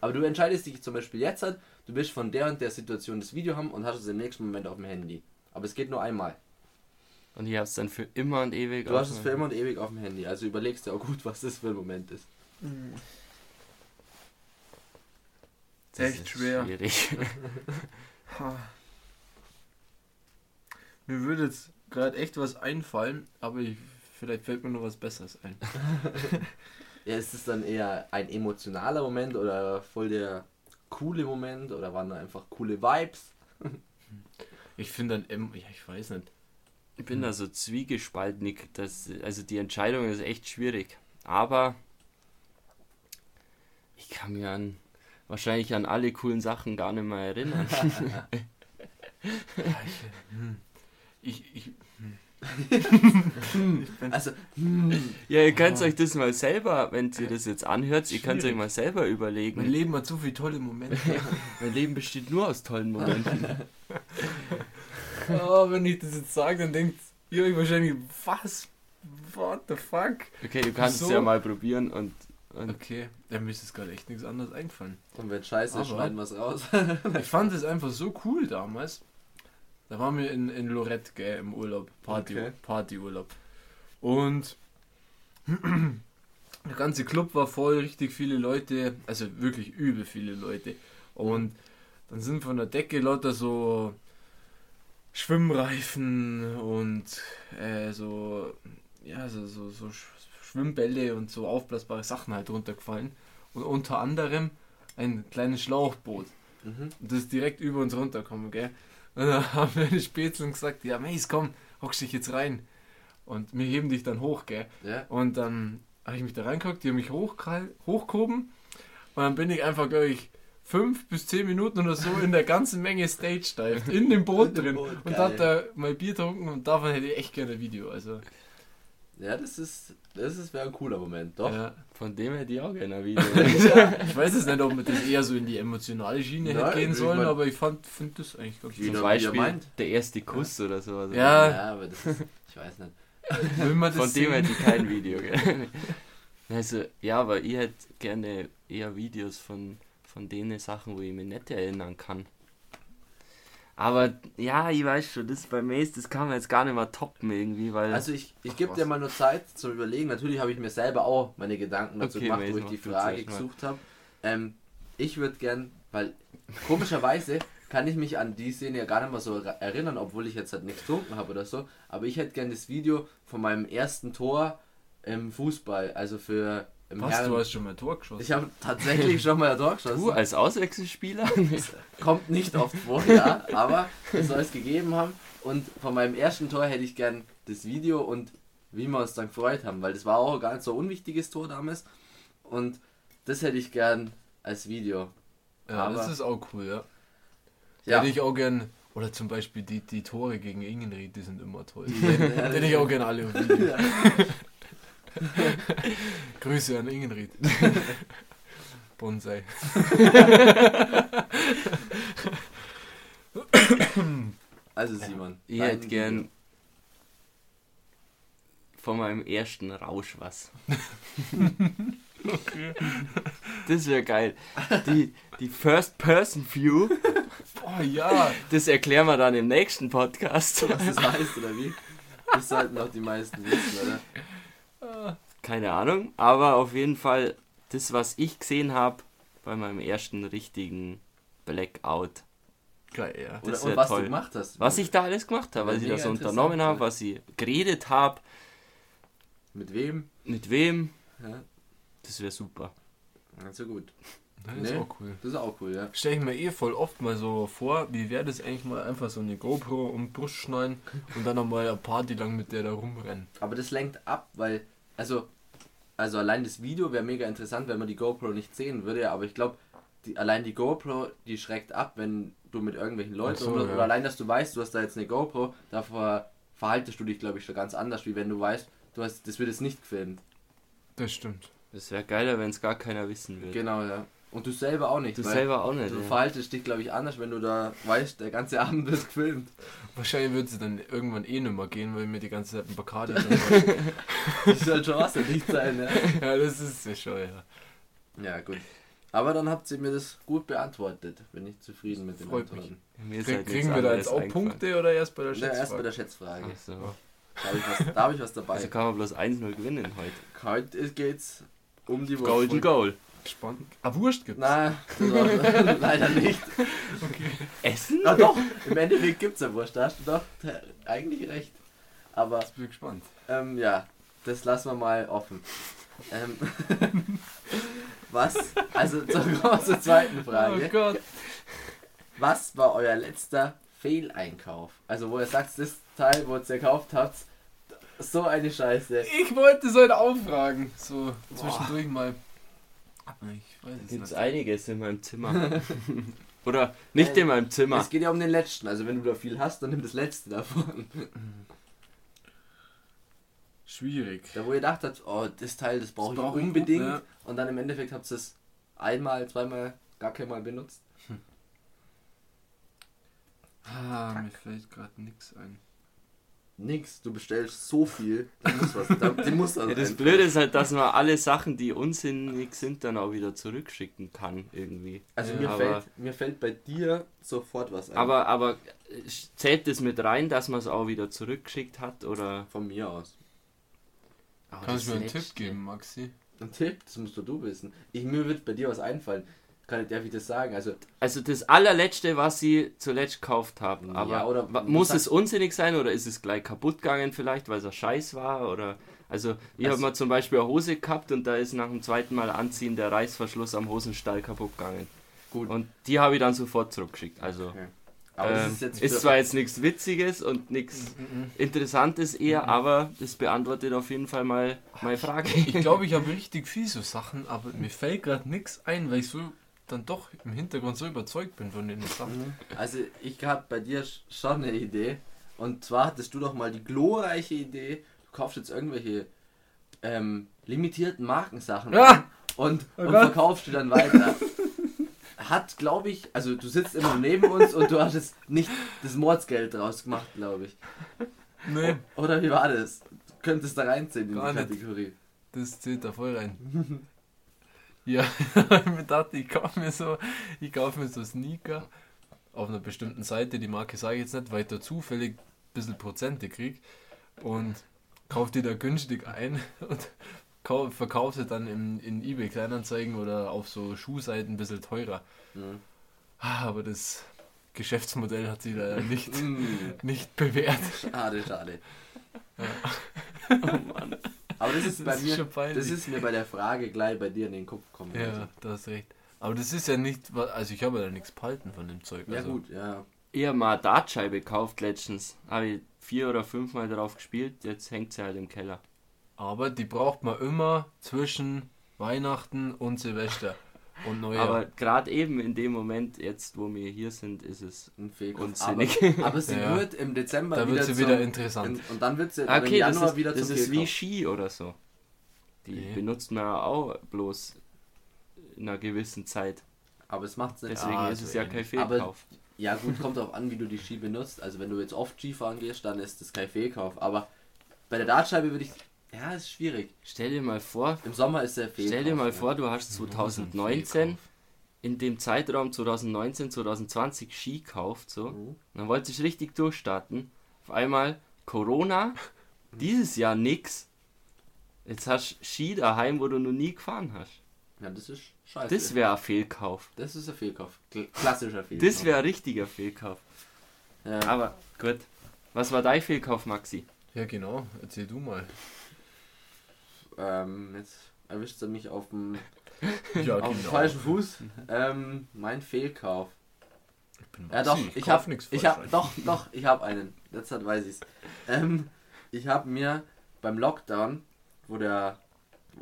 Aber du entscheidest dich zum Beispiel jetzt, halt, du willst von der und der Situation das Video haben und hast es im nächsten Moment auf dem Handy. Aber es geht nur einmal. Und ich hab's dann für immer und ewig Du hast es auf- für immer und ewig auf dem Handy. Also überlegst dir auch gut, was das für ein Moment ist. Das Echt ist schwer. Schwierig. Mir würde jetzt gerade echt was einfallen, aber ich, vielleicht fällt mir noch was Besseres ein. Ja, ist es dann eher ein emotionaler Moment oder voll der coole Moment oder waren da einfach coole Vibes? Ich finde dann, em- ja, ich weiß nicht. Ich bin da so zwiegespalten. Das, also die Entscheidung ist echt schwierig. Aber ich kann mir an wahrscheinlich an alle coolen Sachen gar nicht mehr erinnern. Ich, hm. ich, ich, hm. Also, hm, Ja, ihr könnt euch das mal selber, wenn ihr das jetzt anhört, ihr könnt euch mal selber Mein überlegen. Leben hat so viele tolle Momente. Mein Leben besteht nur aus tollen Momenten. oh, wenn ich das jetzt sage, dann denkt ihr euch wahrscheinlich, was? What the fuck? Okay, du kannst es ja mal probieren und, und Okay, mir ist jetzt gerade echt nichts anderes eingefallen. und wenn scheiße, Aber- schneiden wir es raus. Ich fand es einfach so cool damals. Da waren wir in, in Lorette, gell, im Urlaub. Party, Okay. Partyurlaub. Und der ganze Club war voll, richtig viele Leute, also wirklich übel viele Leute. Und dann sind von der Decke lauter so Schwimmreifen und äh, so, ja, so, so, so Sch- Schwimmbälle und so aufblasbare Sachen halt runtergefallen. Und unter anderem ein kleines Schlauchboot. Mhm. Das ist direkt über uns runtergekommen, gell? Und dann haben wir die Spätzeln gesagt, ja, Mace, komm, hockst dich jetzt rein. Und wir heben dich dann hoch, gell? Ja. Und dann habe ich mich da reingeguckt, die haben mich hochgehoben. Und dann bin ich einfach, glaube ich, fünf bis zehn Minuten oder so in der ganzen Menge Stage dived, in dem Boot In drin. Boot, und geil. hab da mein Bier getrunken und davon hätte ich echt gerne ein Video. Also, Ja, das ist, das ist wäre ein cooler Moment, doch. ja. von dem hätte ich auch gerne ein Video. Ich weiß jetzt nicht, ob man das eher so in die emotionale Schiene hätte gehen ich sollen, mein- aber ich fand finde das eigentlich ganz Wie Zum Beispiel er der erste Kuss oder so. Also Ja. Ja, aber das ist, ich weiß nicht. Will man das Von dem sehen? hätte ich kein Video. Gell? Also, ja, aber ich hätte gerne eher Videos von, von den Sachen, wo ich mich nicht erinnern kann. Aber ja, ich weiß schon, das bei Mace, das kann man jetzt gar nicht mehr toppen irgendwie, weil. Also ich, ich gebe dir mal nur Zeit zum Überlegen. Natürlich habe ich mir selber auch meine Gedanken dazu Okay, gemacht, Mason, wo ich die Frage mal. gesucht habe. Ähm, ich würde gern, weil komischerweise kann ich mich an die Szene ja gar nicht mehr so er- erinnern, obwohl ich jetzt halt nichts getrunken habe oder so. Aber ich hätte gern das Video von meinem ersten Tor im Fußball, also für Was, Herren- du hast schon mal ein Tor geschossen? Ich habe tatsächlich schon mal ein Tor geschossen. du als Auswechselspieler? Kommt nicht oft vor, ja, aber es soll es gegeben haben. Und von meinem ersten Tor hätte ich gern das Video und wie wir uns dann gefreut haben, weil das war auch gar nicht so ein unwichtiges Tor damals. Und das hätte ich gern als Video. ja, das aber- ist auch cool, ja. Ja, Hätte ich auch gern, oder zum Beispiel die, die Tore gegen Ingenried, die sind immer toll. Ja, Hätte ich auch gern alle auf Video. Ja. Grüße an Ingenried. Bonsai. Also Simon. Ich hätte gern von meinem ersten Rausch was. Das wäre geil. Die, die First-Person-View, Oh ja. das erklären wir dann im nächsten Podcast. Was das heißt oder wie? Das sollten doch die meisten wissen, oder? Keine Ahnung, aber auf jeden Fall das, was ich gesehen habe bei meinem ersten richtigen Blackout. Geil, ja. Oder Das und wär was toll. du gemacht hast. Was ich da alles gemacht habe, was ich da mega so interessant, unternommen habe, was ich geredet habe, Mit wem? mit wem, Ja, das wäre super. also gut. Das ist Nee. auch cool. Das ist auch cool, ja. Stelle ich mir eh voll oft mal so vor, wie wäre das eigentlich mal einfach so eine GoPro um Brust schneiden und dann nochmal eine Party lang mit der da rumrennen. Aber das lenkt ab, weil, also, also allein das Video wäre mega interessant, wenn man die GoPro nicht sehen würde, aber ich glaube, die, allein die GoPro, die schreckt ab, wenn du mit irgendwelchen Leuten so, oder, ja. oder allein, dass du weißt, du hast da jetzt eine GoPro, davor verhaltest du dich, glaube ich, schon ganz anders, wie wenn du weißt, du hast, das wird jetzt nicht gefilmt. Das stimmt. Das wäre geiler, wenn es gar keiner wissen würde. Genau, ja. Und du selber auch nicht. Du selber auch nicht. Du ja. verhaltest dich, glaube ich, anders, wenn du da weißt, der ganze Abend wird gefilmt. Wahrscheinlich wird sie dann irgendwann eh nicht mehr gehen, weil mir die ganze Zeit ein Bacardi Das soll schon wasserdicht sein, ja. Ja, das ist ja schon, ja. Ja, gut. Aber dann habt ihr mir das gut beantwortet. Bin ich zufrieden mit den Freut mich. Antworten. Mir ist Krieg, halt kriegen wir da jetzt auch. Punkte oder erst bei der Ja, erst bei Schätzfrage? der Schätzfrage. Ach so. Da habe ich, was- da hab ich was dabei. Also kann man bloß 1-0 gewinnen heute. Heute geht's um die Wurst. Golden Goal. Spannend. Ah, Wurst gibt's. Nein, leider nicht. Essen? Na doch, im Endeffekt gibt's ja Wurst. Da hast du doch eigentlich recht. Aber Ich bin gespannt. ähm, ja, das lassen wir mal offen. Ähm, was? Also zur, zur zweiten Frage. Oh Gott. Was war euer letzter Fehleinkauf? Also wo ihr sagt, das Teil, wo ihr es gekauft habt, so eine Scheiße. Ich wollte so einen aufragen. So zwischendurch mal. Ich weiß es Gibt es einiges in meinem Zimmer. Oder nicht Äh, in meinem Zimmer. Es geht ja um den letzten. Also wenn du da viel hast, dann nimm das letzte davon. Schwierig. Da wo ihr gedacht habt, oh, das Teil, das brauche ich brauch ich unbedingt. gut, ne? Und dann im Endeffekt habt ihr es einmal, zweimal, gar kein Mal benutzt. Ah, mir fällt gerade nichts ein. Nix, du bestellst so viel, da muss was, da, die muss was Ja, das einfallen. Blöde ist halt, dass man alle Sachen, die unsinnig sind, dann auch wieder zurückschicken kann, irgendwie. Also Ja, mir, aber- fällt, mir fällt bei dir sofort was ein. Aber, aber äh, zählt das mit rein, dass man es auch wieder zurückgeschickt hat? Oder? Von mir aus. Aber Kannst du mir einen Tipp geben, Maxi? Ein Tipp, das musst du du wissen. Ich, mir wird bei dir was einfallen. Kann ich, darf ich das sagen? Also, Also das allerletzte, was sie zuletzt gekauft haben. Aber Ja, oder muss es unsinnig sein oder ist es gleich kaputt gegangen vielleicht, weil es ein Scheiß war? Oder also ich habe Also- mal zum Beispiel eine Hose gehabt und da ist nach dem zweiten Mal anziehen der Reißverschluss am Hosenstall kaputt gegangen. Gut. Und die habe ich dann sofort zurückgeschickt. Also Okay. aber ähm, das ist, ist zwar jetzt nichts Witziges und nichts Interessantes eher, aber das beantwortet auf jeden Fall mal meine Frage. Ich glaube, ich habe richtig viel so Sachen, aber mir fällt gerade nichts ein, weil ich so dann doch im Hintergrund so überzeugt bin von den Sachen. Also ich habe bei dir sch- schon eine Idee. Und zwar hattest du doch mal die glorreiche Idee, du kaufst jetzt irgendwelche ähm, limitierten Markensachen Ah! und, Oh und verkaufst die dann weiter. Hat, glaube ich, also du sitzt immer neben uns und du hast jetzt nicht das Mordsgeld draus gemacht, glaube ich. Nee, Oder wie war das? Du könntest da reinziehen in Gar die nicht. Kategorie. das zählt da voll rein. Ja, ich gedacht, ich kaufe mir so, ich kaufe mir so Sneaker auf einer bestimmten Seite, die Marke sage ich jetzt nicht, weil ich da zufällig ein bisschen Prozente krieg und kaufe die da günstig ein und kau- verkaufe sie dann in, in eBay Kleinanzeigen oder auf so Schuhseiten ein bisschen teurer. Mhm. Ah, Aber das Geschäftsmodell hat sich leider nicht, Mm, nicht bewährt. schade, schade. Aber das ist Das bei ist mir, das ist mir bei der Frage gleich bei dir in den Kopf gekommen. Also, Ja, da hast recht. Aber das ist ja nicht, also ich habe ja nichts behalten von dem Zeug. Ja Also, gut, ja. eher mal eine Dartscheibe gekauft letztens. Habe ich vier oder fünfmal drauf gespielt, jetzt hängt sie halt im Keller. Aber die braucht man immer zwischen Weihnachten und Silvester und Neujahr. Aber gerade eben in dem Moment, jetzt wo wir hier sind, ist es Ein unsinnig. Aber, aber sie Ja. wird im Dezember da wieder wird sie zum, wieder interessant. in- Und dann wird sie oder im okay, das Januar ist, wieder das ist wie. Ski oder so. Die Nee. benutzt man ja auch bloß in einer gewissen Zeit. Aber es macht nicht. Deswegen Ah, ist es ja kein Aber- Fehlkauf. Ja gut, kommt darauf an, wie du die Ski benutzt. Also wenn du jetzt oft Skifahren gehst, dann ist das kein Fehlkauf. Aber bei der Dartscheibe würde ich... Ja, ist schwierig. Stell dir mal vor, Im Sommer ist der Fehlkauf. stell dir mal ja. vor, du hast 2019 in dem Zeitraum 2019, 2020 Ski gekauft, so. Mhm. Dann wolltest du richtig durchstarten. Auf einmal Corona, dieses Jahr nix. Jetzt hast du Ski daheim, wo du noch nie gefahren hast. Ja, das ist scheiße. Das wäre ein Fehlkauf. das ist ein Fehlkauf. Kl- Klassischer Fehlkauf. Das wäre ein richtiger Fehlkauf. Ja. Aber gut. Was war dein Fehlkauf, Maxi? Ja, genau. Erzähl du mal. Ähm, jetzt erwischt er mich auf dem, Ja, auf dem falschen Fuß. Ähm, mein Fehlkauf. Ich bin Ja doch, ich kauf habe nix ich falsch hab, ein. doch, doch, ich habe einen. Derzeit weiß ich's. Ähm, ich habe mir beim Lockdown, wo der,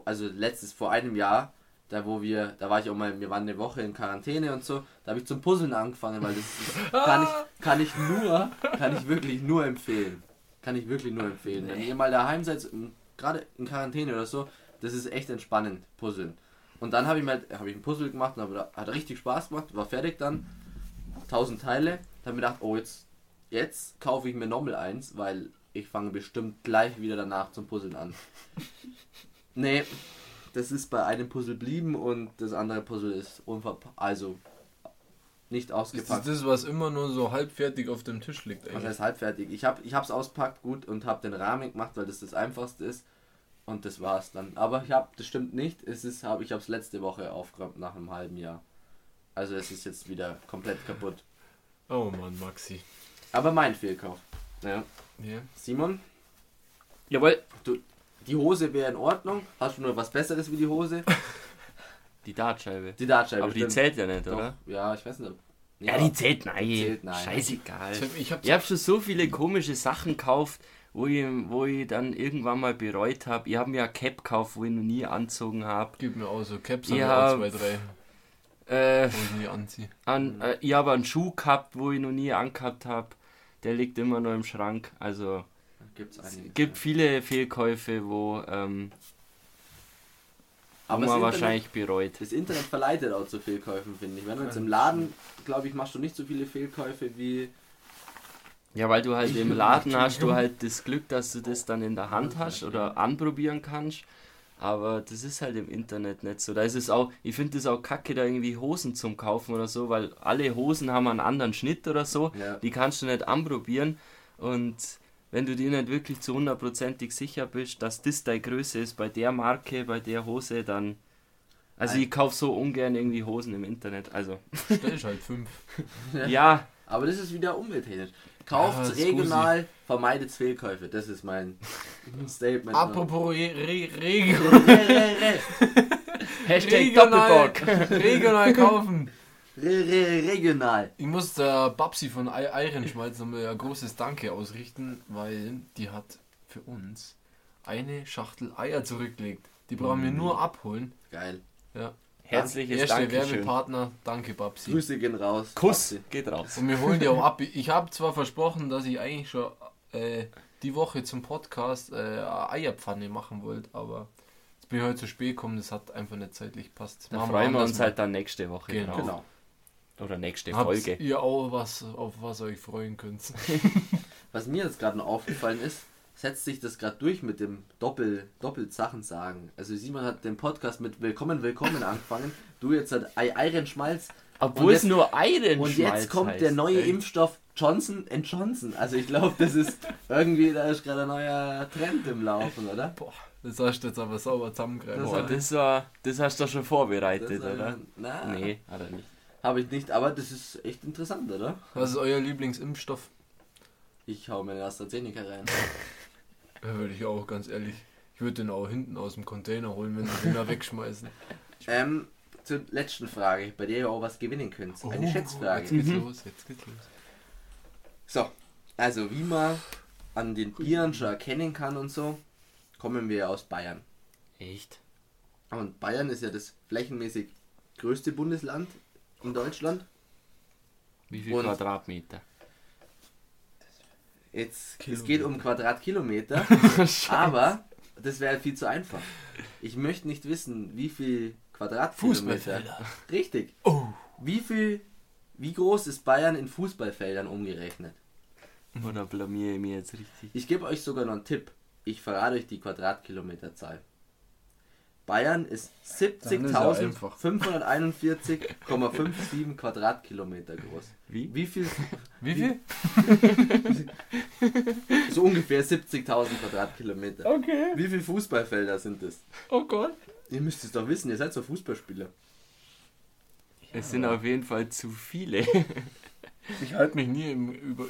also letztes, vor einem Jahr, da wo wir, da war ich auch mal, wir waren eine Woche in Quarantäne und so, da habe ich zum Puzzeln angefangen, weil das ist, kann ich, kann ich nur, kann ich wirklich nur empfehlen. Kann ich wirklich nur empfehlen. Wenn ihr mal daheim seid, gerade in Quarantäne oder so, das ist echt entspannend, Puzzeln. Und dann habe ich mir habe ich ein Puzzle gemacht und hab- hat richtig Spaß gemacht, war fertig dann. 1000 Teile. Dann habe ich mir gedacht, oh, jetzt, jetzt kaufe ich mir nochmal eins, weil ich fange bestimmt gleich wieder danach zum Puzzeln an. nee, das ist bei einem Puzzle blieben und das andere Puzzle ist unverpackt, also nicht Ist das ausgepackt. das, was immer nur so halbfertig auf dem Tisch liegt Was eigentlich? heißt halbfertig? Ich habe ich hab's auspackt gut und habe den Rahmen gemacht, weil das das einfachste ist. Und das war's dann. Aber ich habe, das stimmt nicht. Es ist, hab, ich habe es letzte Woche aufgeräumt nach einem halben Jahr. Also es ist jetzt wieder komplett kaputt. Oh Mann, Maxi. Aber mein Fehlkauf. Ja. Ja. Simon, Jawohl. du, die Hose wäre in Ordnung. Hast du nur was Besseres wie die Hose? Die Dartscheibe. Die Dartscheibe. Aber die stimmt. zählt ja nicht, Doch, oder? Ja, ich weiß nicht. ob- Ja, die zählt nein. Die zählt nein. Scheißegal. Ich hab Ich habe schon so viele komische Sachen gekauft, wo ich, wo ich dann irgendwann mal bereut habe. Ich habe mir ein Cap gekauft, wo ich noch nie anzogen habe. Gib mir auch so Caps, Ja. ja. auch zwei, drei, Äh, wo ich nie anziehe. an, äh, ich habe einen Schuh gehabt, wo ich noch nie angehabt habe. Der liegt immer nur im Schrank. Also Gibt's Es einige. gibt viele Fehlkäufe, wo, ähm, wo Aber Internet- wahrscheinlich bereut. Das Internet verleitet auch zu Fehlkäufen, finde ich. Wenn du jetzt im Laden, glaube ich, machst du nicht so viele Fehlkäufe wie. Ja, weil du halt im Laden hast du halt das Glück, dass du das dann in der Hand hast oder anprobieren kannst. Aber das ist halt im Internet nicht so. Da ist es auch, ich finde es auch kacke, da irgendwie Hosen zum Kaufen oder so, weil alle Hosen haben einen anderen Schnitt oder so. Ja. Die kannst du nicht anprobieren. Und wenn du dir nicht wirklich zu hundertprozentig sicher bist, dass das deine Größe ist bei der Marke, bei der Hose, dann. Also Ein- ich kaufe so ungern irgendwie Hosen im Internet. Also Stell halt fünf. ja, Aber das ist wieder umwelttechnisch. Kauft Ah, regional, vermeidet Fehlkäufe. Das ist mein Statement. Apropos Re Re Re, re, re, Hashtag regional, Doppelbock. regional kaufen. Re, re, regional. Ich muss der Babsi von Ei- Eirenschmalz nochmal ein großes Danke ausrichten, weil die hat für uns eine Schachtel Eier zurückgelegt. Die brauchen wir nur abholen. Geil. Ja. Herzliches Erster Dankeschön. Werbepartner, danke Babsi. Grüße gehen raus. Kuss Babsi. geht raus. Und wir holen die auch ab. Ich habe zwar versprochen, dass ich eigentlich schon äh, die Woche zum Podcast äh, eine Eierpfanne machen wollte, aber jetzt bin ich heute zu spät gekommen, das hat einfach nicht zeitlich passt. Da Machen freuen wir uns mal. halt dann nächste Woche Genau. drauf. Genau. Oder nächste Habt Folge. ihr auch was, auf was ihr euch freuen könnt? Was mir jetzt gerade noch aufgefallen ist, setzt sich das gerade durch mit dem Doppel, doppelt Sachen sagen. Also Simon hat den Podcast mit Willkommen, Willkommen angefangen. Du jetzt hat Ei- Eirenschmalz. Obwohl es jetzt- nur Eiren Und jetzt kommt der neue Echt? Impfstoff Johnson Johnson. Also ich glaube, das ist irgendwie, da ist gerade ein neuer Trend im Laufen, oder? Boah, das hast du jetzt aber sauber zusammengreifen. Das Boah, das, war, das hast du doch schon vorbereitet, Das, oder? Na, Nee, hat er nicht. Habe ich nicht, aber das ist echt interessant, oder? Was ist euer Lieblingsimpfstoff? Ich hau mir den AstraZeneca rein. Ja, würde ich auch, ganz ehrlich. Ich würde den auch hinten aus dem Container holen, wenn sie den da wegschmeißen. Ähm, zur letzten Frage, bei der ihr auch was gewinnen könnt. Eine Oh, Schätzfrage. Jetzt geht's Mhm. los, jetzt geht's los. So, also wie man an den Bieren schon erkennen kann und so, kommen wir aus Bayern. Echt? Und Bayern ist ja das flächenmäßig größte Bundesland in Deutschland. Wie viel Und- Quadratmeter? Jetzt, es geht um Quadratkilometer, aber das wäre viel zu einfach. Ich möchte nicht wissen, wie viel Quadratkilometer. Fußballfelder. Richtig. Oh. Wie viel, wie groß ist Bayern in Fußballfeldern umgerechnet? Oder blamier ich mir jetzt richtig? Ich gebe euch sogar noch einen Tipp. Ich verrate euch die Quadratkilometerzahl. Bayern ist Dann ist ja einfach. 70.541,57 Quadratkilometer groß. Wie? Wie viel? Wie viel? So ungefähr 70.000 Quadratkilometer. Okay. Wie viele Fußballfelder sind das? Oh Gott. Ihr müsst es doch wissen, ihr seid so Fußballspieler. Es sind auf jeden Fall zu viele. Ich halte mich nie im, über.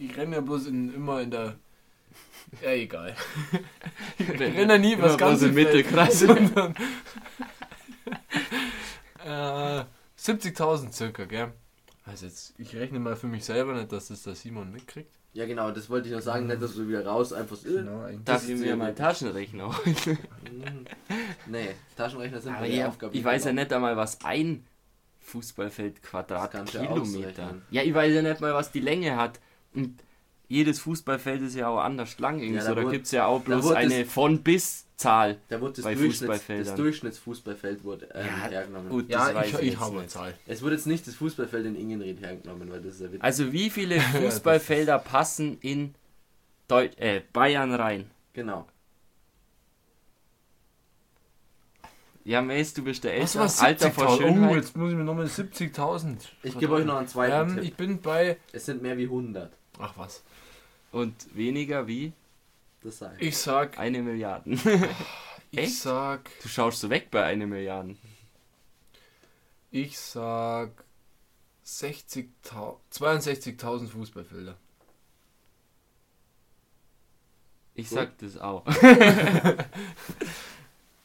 Ich renne ja bloß in, immer in der. Ja, egal. Ich renne ja nie was ganz im Mittelkreis. sondern. äh, 70.000 circa, gell? Also jetzt, ich rechne mal für mich selber nicht, dass das der Simon mitkriegt. Ja genau, das wollte ich noch sagen, nicht, dass du wieder raus einfach so. eigentlich. Darf Das ich ist mir ja meinen Taschenrechner holen? Nee, Taschenrechner sind ja, Aufgabe ich weiß ja genau. nicht einmal, was ein Fußballfeld Quadratkilometer. Ja, ich weiß ja nicht mal, was die Länge hat. Und jedes Fußballfeld ist ja auch anders lang. irgendwie Ja, so. da da wurde- gibt es ja auch da bloß eine das- von bis Zahl. Da wurde das, bei Durchschnitts, das. Durchschnittsfußballfeld wurde ähm, Ja, hergenommen. gut. Das Ja, weiß ich, ich habe eine nicht. Zahl. Es wurde jetzt nicht das Fußballfeld in Ingenried hergenommen, weil das ist ja witzig. Also wie viele Fußballfelder passen in Deu äh, Bayern rein? Genau. Ja, Mace, du bist der war Alter vor 70.000? Oh, Schönheit. jetzt muss ich mir nochmal 70.000. Ich gebe euch noch einen zweiten Ähm, Tipp. ich bin bei. Es sind mehr wie 100. Ach was. Und weniger wie Das sage ich. Ich sag. eine Milliarde. Ich Echt? sag. Du schaust so weg bei einer Milliarde. Ich sag. 60.000 62.000 Fußballfelder. Ich Gut. sag das auch.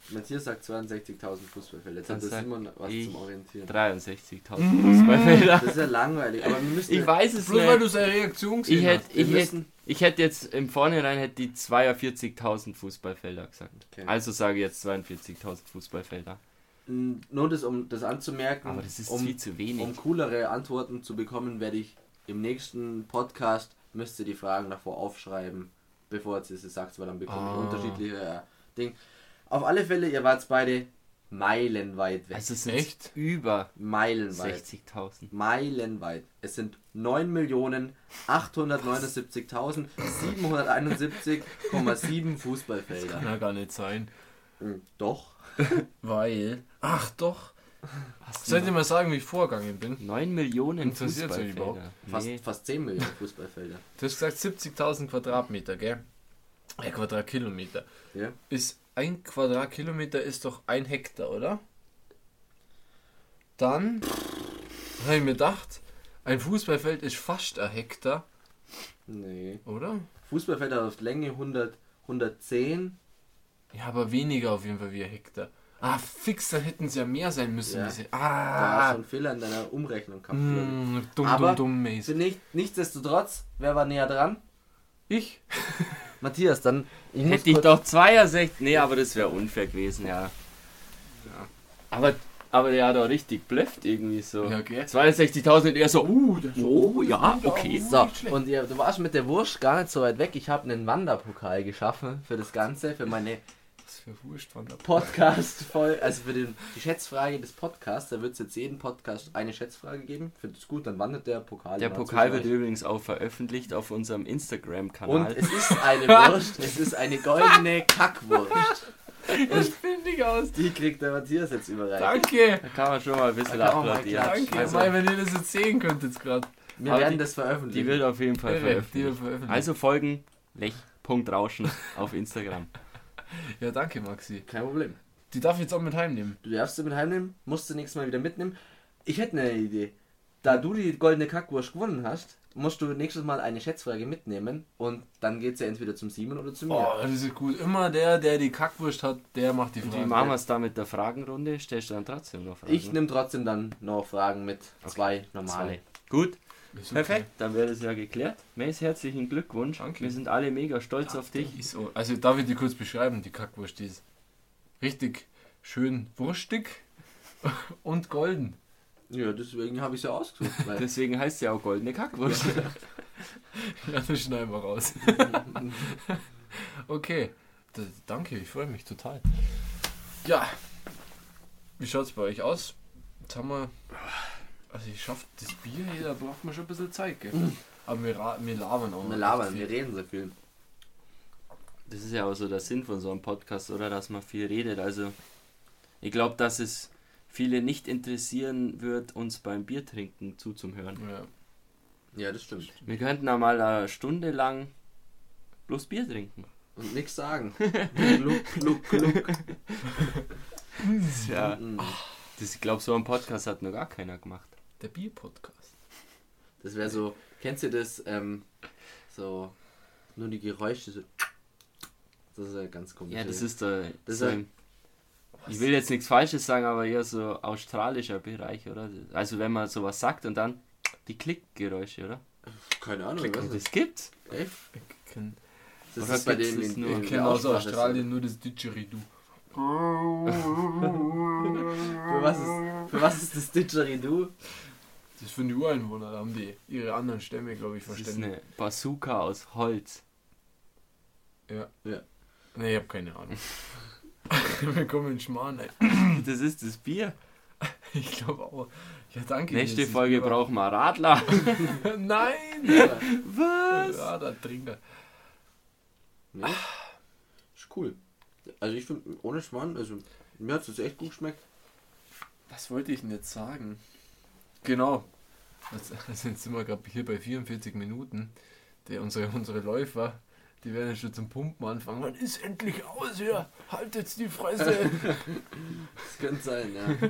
Matthias sagt 62.000 Fußballfelder. Jetzt hat der Simon was ich zum Orientieren. 63.000 Fußballfelder. Das ist ja langweilig, aber wir müssen. Ich weiß es Bloß weil du nicht. seine Reaktion gesehen Ich hätte ich hätt, müssen. ich hätt jetzt im Vornherein hätte die 42.000 Fußballfelder gesagt. Okay. Also sage ich jetzt 42.000 Fußballfelder. Nur das, um das anzumerken, Aber das ist um, viel zu wenig. um coolere Antworten zu bekommen, werde ich im nächsten Podcast müsst ihr die Fragen davor aufschreiben, bevor jetzt es sagt, weil dann bekommen Ah. wir unterschiedliche äh, Dinge. Auf alle Fälle, ihr wart beide meilenweit weg. Also es sind Echt? über meilenweit. 60.000. Meilenweit. Es sind 9.879.771,7 Fußballfelder. Kann ja gar nicht sein. Hm, Doch. Weil. Ach doch. Was Sollt ihr mal sagen, wie ich vorgegangen bin? 9 Millionen Fußballfelder. überhaupt? Fast, Nee. fast 10 Millionen Fußballfelder. Du hast gesagt 70.000 Quadratmeter, gell? Äh, Quadratkilometer. Ja? Ist ein Quadratkilometer ist doch ein Hektar, oder? Dann habe ich mir gedacht, ein Fußballfeld ist fast ein Hektar, Nee. oder? Fußballfelder auf Länge 100, 110. Ja, aber weniger auf jeden Fall wie ein Hektar. Ah, fix, dann hätten es ja mehr sein müssen. Ja. Diese, Da hast ah, du einen Fehler in deiner Umrechnung gehabt. mm, dumm, Aber- dumm, dumm. Also nicht, nichtsdestotrotz, wer war näher dran? Ich? Matthias, dann. Ich Hätte ich doch 62. Nee, aber das wäre unfair gewesen, ja. Aber, aber der hat auch richtig blöfft irgendwie so. Ja, okay. 62.000 und er so, uh, das oh, ja, okay. So, und ihr, du warst mit der Wurst gar nicht so weit weg. Ich habe einen Wanderpokal geschaffen für das Ganze, für meine Was für Wurst waren da? podcast voll also für den, die Schätzfrage des Podcasts. Da wird es jetzt jeden Podcast eine Schätzfrage geben. Finde es gut, dann wandert der Pokal. Der Pokal wird euch. übrigens auch veröffentlicht auf unserem Und Instagram-Kanal. es ist eine Wurst, es ist eine goldene Kackwurst. Das finde ich aus. Die kriegt der Matthias jetzt überreicht. Danke. Da kann man schon mal ein bisschen Da applaudieren. Danke. Also, Mal, wenn ihr das jetzt sehen könnt jetzt gerade. Wir Aber werden die- das veröffentlichen. die wird auf jeden Fall Irre, die wird veröffentlicht. veröffentlicht. Also folgen Lech.rauschen auf Instagram. Ja, danke, Maxi. Kein Problem. Die darf ich jetzt auch mit heimnehmen. Du darfst sie mit heimnehmen, musst du nächstes Mal wieder mitnehmen. Ich hätte eine Idee. Da du die goldene Kackwurst gewonnen hast, musst du nächstes Mal eine Schätzfrage mitnehmen und dann geht es ja entweder zum Simon oder zu mir. Oh, das ist gut. Immer der, der die Kackwurst hat, der macht die Frage. wie machen wir es da mit der Fragenrunde? Stellst du dann trotzdem noch Fragen? ich nehme trotzdem dann noch Fragen mit. Zwei normale. Zwei. Gut, okay. Perfekt, dann wäre das ja geklärt. Mace, herzlichen Glückwunsch. Danke. Wir sind alle mega stolz auf dich. So. Also darf ich die kurz beschreiben, die Kackwurst die ist richtig schön wurstig und golden. Ja, deswegen habe ich es ja ausgesucht. Weil Deswegen heißt sie auch goldene Kackwurst. Ja, das schneiden wir raus. okay. D danke, ich freue mich total. Ja. Wie schaut es bei euch aus? Jetzt haben wir. Also ich schaffe das Bier hier, da braucht man schon ein bisschen Zeit, gell? Aber wir, wir labern auch. wir labern, wir reden so viel. Das ist ja auch so der Sinn von so einem Podcast, oder? Dass man viel redet. Also, ich glaube, dass es viele nicht interessieren wird, uns beim Biertrinken zuzuhören. Ja. Ja, das stimmt. Wir könnten da mal eine Stunde lang bloß Bier trinken. Und nichts sagen. Gluck, gluck, gluck. Ja. Mm. Das, ich glaube, so einen Podcast hat noch gar keiner gemacht. Der Bier-Podcast. Das wäre so, kennst du das, ähm, so, nur die Geräusche, so, das ist ja ganz komisch. Ja, das ist der. Das so ein, ich will jetzt nichts Falsches sagen, aber eher so australischer Bereich, oder? Also, wenn man sowas sagt und dann die Klickgeräusche, oder? Keine Ahnung, Und was das gibt's. Echt? Ich kenne Das Oder ist bei dem in, nur? Ich ich der kenn aus. Australien nur das Didgeridoo. Für was ist, für was ist das Didgeridoo? Das ist für die Ureinwohner, da haben die ihre anderen Stämme, glaube ich, Das ist verständigt. eine Bazooka aus Holz. Ja. Ja. Ne, ich habe keine Ahnung. Wir kommen in Schmarrn, ey. Das ist das Bier. Ich glaube auch. Ja, danke. Nächste Folge über- brauchen wir Radler. Nein! Was? Ja, da Trinker. Ja. Ist cool. Also ich finde, ohne Schmarrn, also mir hat es echt gut geschmeckt. Was wollte ich denn jetzt sagen? Genau. Also, jetzt sind wir gerade hier bei 44 Minuten. Der, unsere, unsere Läufer, die werden jetzt schon zum Pumpen anfangen. Wann ist endlich aus hier? Haltet die Fresse! Das könnte sein, ja.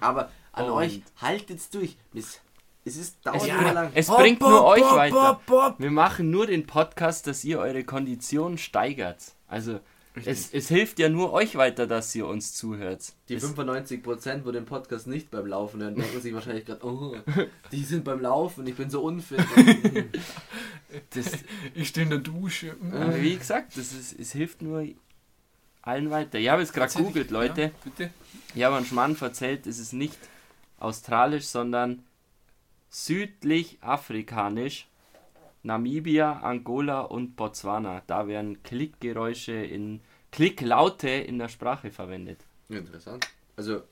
Aber an Und- euch, haltet's durch. Es, es ist dauert Es, immer lang. es Hopp, bringt nur hopp, euch hopp, weiter. hopp, hopp. Wir machen nur den Podcast, dass ihr eure Kondition steigert. Also es, es hilft ja nur euch weiter, dass ihr uns zuhört. Die es, 95%, wo den Podcast nicht beim Laufen hören, denken sich wahrscheinlich gerade, oh, die sind beim Laufen, ich bin so unfit. das, Ich stehe in der Dusche. aber wie gesagt, das ist, es hilft nur allen weiter. Ich habe jetzt gerade googelt, Leute. Ja, bitte. Ich habe einen Schmann erzählt, es ist nicht australisch, sondern südlich afrikanisch. Namibia, Angola und Botswana. Da werden Klickgeräusche in Klicklaute in der Sprache verwendet. Interessant. Also,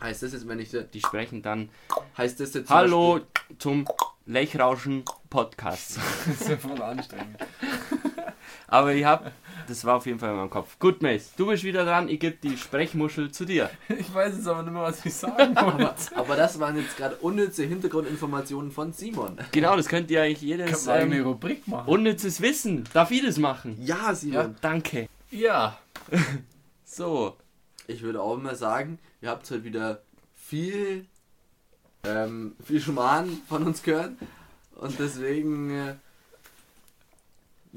heißt das jetzt, wenn ich. Die sprechen dann Heißt das jetzt. zum Hallo Beispiel- zum Lechrauschen Podcast. Das ist ja voll anstrengend. Aber ich hab, das war auf jeden Fall in meinem Kopf. Gut, Mace, du bist wieder dran. Ich gebe die Sprechmuschel zu dir. Ich weiß jetzt aber nicht mehr, was ich sagen Aber, wollte. aber das waren jetzt gerade unnütze Hintergrundinformationen von Simon. Genau, das könnt ihr eigentlich jedes Kannst du eine ähm, Rubrik machen? unnützes Wissen. Darf ich das machen? Ja, Simon. Danke. ja. So, Ich würde auch mal sagen, ihr habt heute wieder viel, ähm, viel Schmarrn von uns gehört. Und deswegen äh,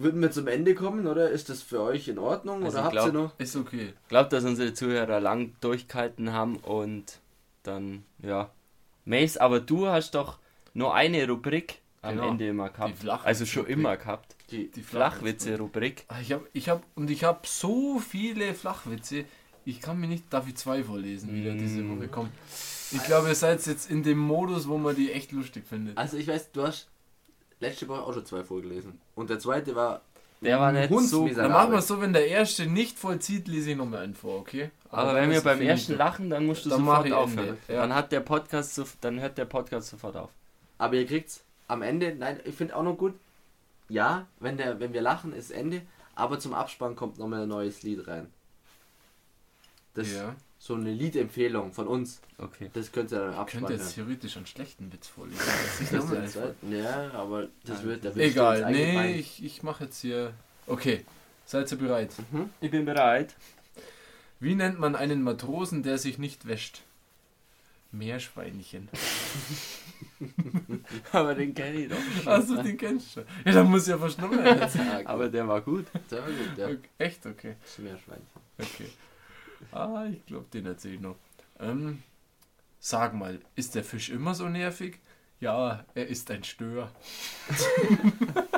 würden wir zum Ende kommen, oder? Ist das für euch in Ordnung? Also oder ich habt glaub- ihr noch? Ist okay. glaubt, dass unsere Zuhörer lang durchgehalten haben und dann, ja. Mace, aber du hast doch nur eine Rubrik am Genau, Ende immer die gehabt. Flachwitz- Also schon Rubrik. immer gehabt. Die, Die Flachwitze-Rubrik. Ah, Ich hab, ich hab, und ich habe so viele Flachwitze. Ich kann mir nicht, darf ich zwei vorlesen, wie der diese Mm. Woche kommt. Ich glaube, ihr seid jetzt in dem Modus, wo man die echt lustig findet. also ich weiß, du hast letzte Woche auch schon zwei vorgelesen. Und der zweite war Der war nicht so. Hundsmiserabel. Dann machen wir es so, wenn der erste nicht vollzieht, lese ich nochmal einen vor, okay? Aber dann wenn wir beim ersten lachen, dann musst du Dann sofort aufhören. Ja. Dann hat der Podcast, so, dann hört der Podcast sofort auf. Aber ihr kriegt's am Ende, nein, ich finde auch noch gut, ja, wenn, der, wenn wir lachen, ist Ende, aber zum Abspann kommt nochmal ein neues Lied rein. Das ist Ja. So eine Liedempfehlung von uns. Okay. Das könnt ihr dann Ich abspannen. könnte jetzt theoretisch einen schlechten Witz vorlesen. Das Das einfach. ist- ja, aber das wird der Egal, nee, ich, ich mache jetzt hier. Okay, seid ihr bereit? Ich bin bereit. Wie nennt man einen Matrosen, der sich nicht wäscht? Meerschweinchen. Aber den kenne ich doch. Also den kennst du schon. Ja, da muss ich ja jetzt. Aber der war gut. Der war gut, der Okay, Echt? Okay. Meerschweinchen. Okay. Ah, ich glaube, den erzähle ich noch. Ähm, sag mal, ist der Fisch immer so nervig? Ja, er ist ein Stör.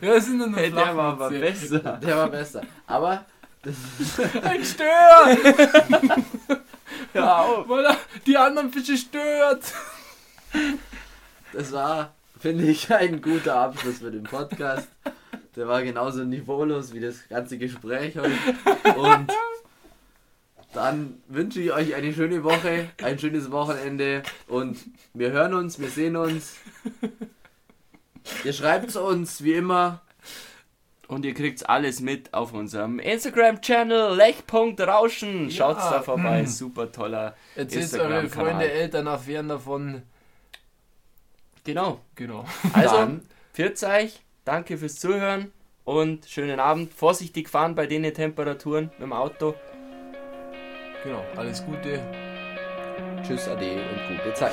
ja, sind noch Hey, der war aber besser. Der war besser. Aber das, Ein Stör! Ja, auf. Weil er die anderen Fische stört. das war, finde ich, ein guter Abschluss für den Podcast. Der war genauso niveaulos wie das ganze Gespräch heute. Und dann wünsche ich euch eine schöne Woche, ein schönes Wochenende und wir hören uns, wir sehen uns. Ihr schreibt es uns wie immer. Und ihr kriegt alles mit auf unserem Instagram-Channel lech.rauschen. Schaut's Ja, da vorbei. mm. Super toller Erzählt eure. Freunde, Eltern, Affären davon. Genau. Genau. Also, Dann- pfiat euch. Danke fürs Zuhören. Und schönen Abend. Vorsichtig fahren bei den Temperaturen mit dem Auto. Genau. Alles Gute. Tschüss, Ade und gute Zeit.